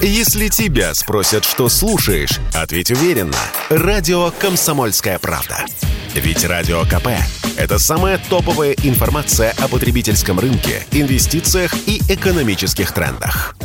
Если тебя спросят, что слушаешь, ответь уверенно. Радио «Комсомольская правда». Ведь Радио КП – это самая топовая информация о потребительском рынке, инвестициях и экономических трендах.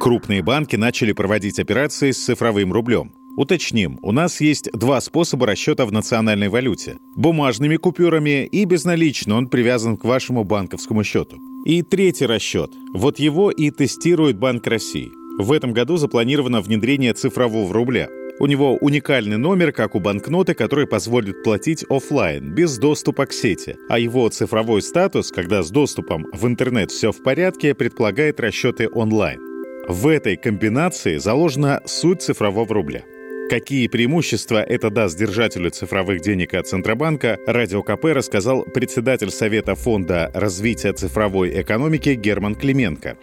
Крупные банки начали проводить операции с цифровым рублем. Уточним, у нас есть два способа расчета в национальной валюте. Бумажными купюрами и безналично он привязан к вашему банковскому счету. И третий расчет. Вот его и тестирует Банк России. В этом году запланировано внедрение цифрового рубля. У него уникальный номер, как у банкноты, который позволит платить офлайн, без доступа к сети. А его цифровой статус, когда с доступом в интернет все в порядке, предполагает расчеты онлайн. В этой комбинации заложена суть цифрового рубля. Какие преимущества это даст держателю цифровых денег от Центробанка, Радио КП рассказал председатель Совета фонда развития цифровой экономики Герман Клименко.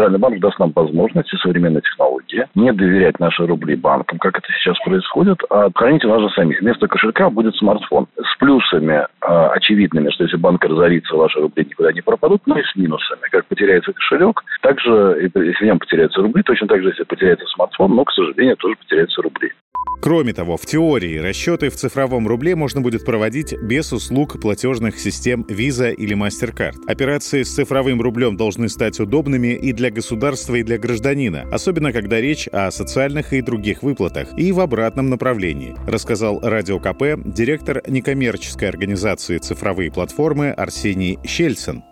Центральный банк даст нам возможности современной технологии не доверять наши рубли банкам, как это сейчас происходит, а хранить у нас же самих. Вместо кошелька будет смартфон с плюсами э, очевидными, что если банк разорится, ваши рубли никуда не пропадут, но и с минусами. Как потеряется кошелек, также, если в нем потеряются рубли, точно так же, если потеряется смартфон, но, к сожалению, тоже потеряются рубли. Кроме того, в теории расчеты в цифровом рубле можно будет проводить без услуг платежных систем Visa или MasterCard. Операции с цифровым рублем должны стать удобными и для государства, и для гражданина, особенно когда речь о социальных и других выплатах, и в обратном направлении, рассказал Радио КП директор некоммерческой организации «Цифровые платформы» Арсений Щельцин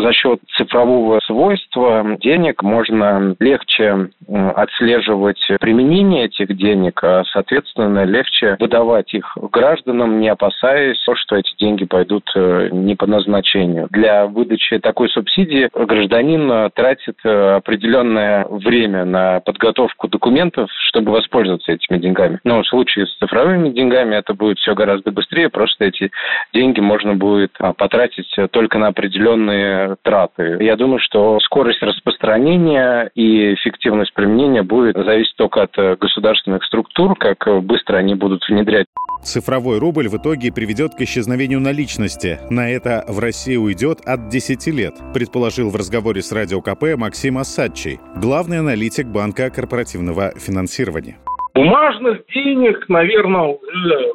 за счет цифрового свойства денег можно легче отслеживать применение этих денег, а, соответственно, легче выдавать их гражданам, не опасаясь, что эти деньги пойдут э, не по назначению. Для выдачи такой субсидии гражданин э, тратит э, определенное время на подготовку документов, чтобы воспользоваться этими деньгами. Но в случае с цифровыми деньгами это будет все гораздо быстрее, просто эти деньги можно будет а, потратить только на определенные траты. Я думаю, что скорость распространения и эффективность применения будет зависеть только от э, государственных структур, как быстро они будут внедрять. Цифровой рубль в итоге приведет к исчезновению наличности. На это в России уйдет от 10 лет, предположил в разговоре с Радио КП Максим Асадчий, главный аналитик Банка корпоративного финансирования. Бумажных денег, наверное,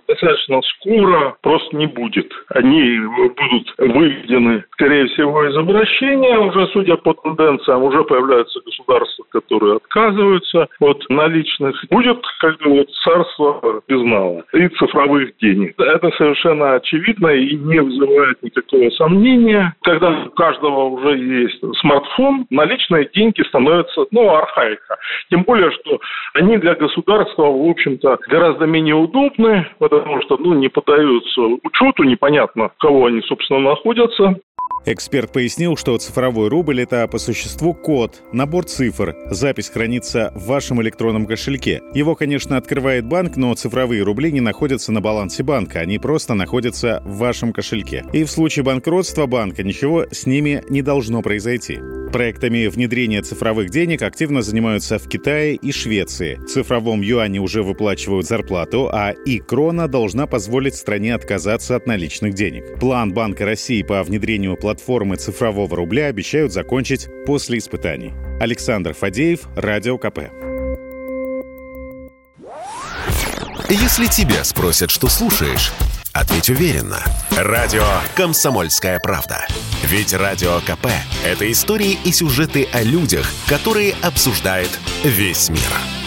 достаточно скоро просто не будет. Они будут выведены, скорее всего, из обращения. Уже, судя по тенденциям, уже появляются государства, которые отказываются от наличных. Будет как бы вот царство безнала и цифровых денег. Это совершенно очевидно и не вызывает никакого сомнения. Когда у каждого уже есть смартфон, наличные деньги становятся, ну, архаика. Тем более, что они для государства государства, в общем-то, гораздо менее удобны, потому что ну, не поддаются учету, непонятно, кого они, собственно, находятся. Эксперт пояснил, что цифровой рубль — это по существу код, набор цифр. Запись хранится в вашем электронном кошельке. Его, конечно, открывает банк, но цифровые рубли не находятся на балансе банка, они просто находятся в вашем кошельке. И в случае банкротства банка ничего с ними не должно произойти. Проектами внедрения цифровых денег активно занимаются в Китае и Швеции. В цифровом юане уже выплачивают зарплату, а и крона должна позволить стране отказаться от наличных денег. План Банка России по внедрению платформы цифрового рубля обещают закончить после испытаний. Александр Фадеев, Радио КП. Если тебя спросят, что слушаешь, ответь уверенно. Радио «Комсомольская правда». Ведь Радио КП – это истории и сюжеты о людях, которые обсуждает весь мир.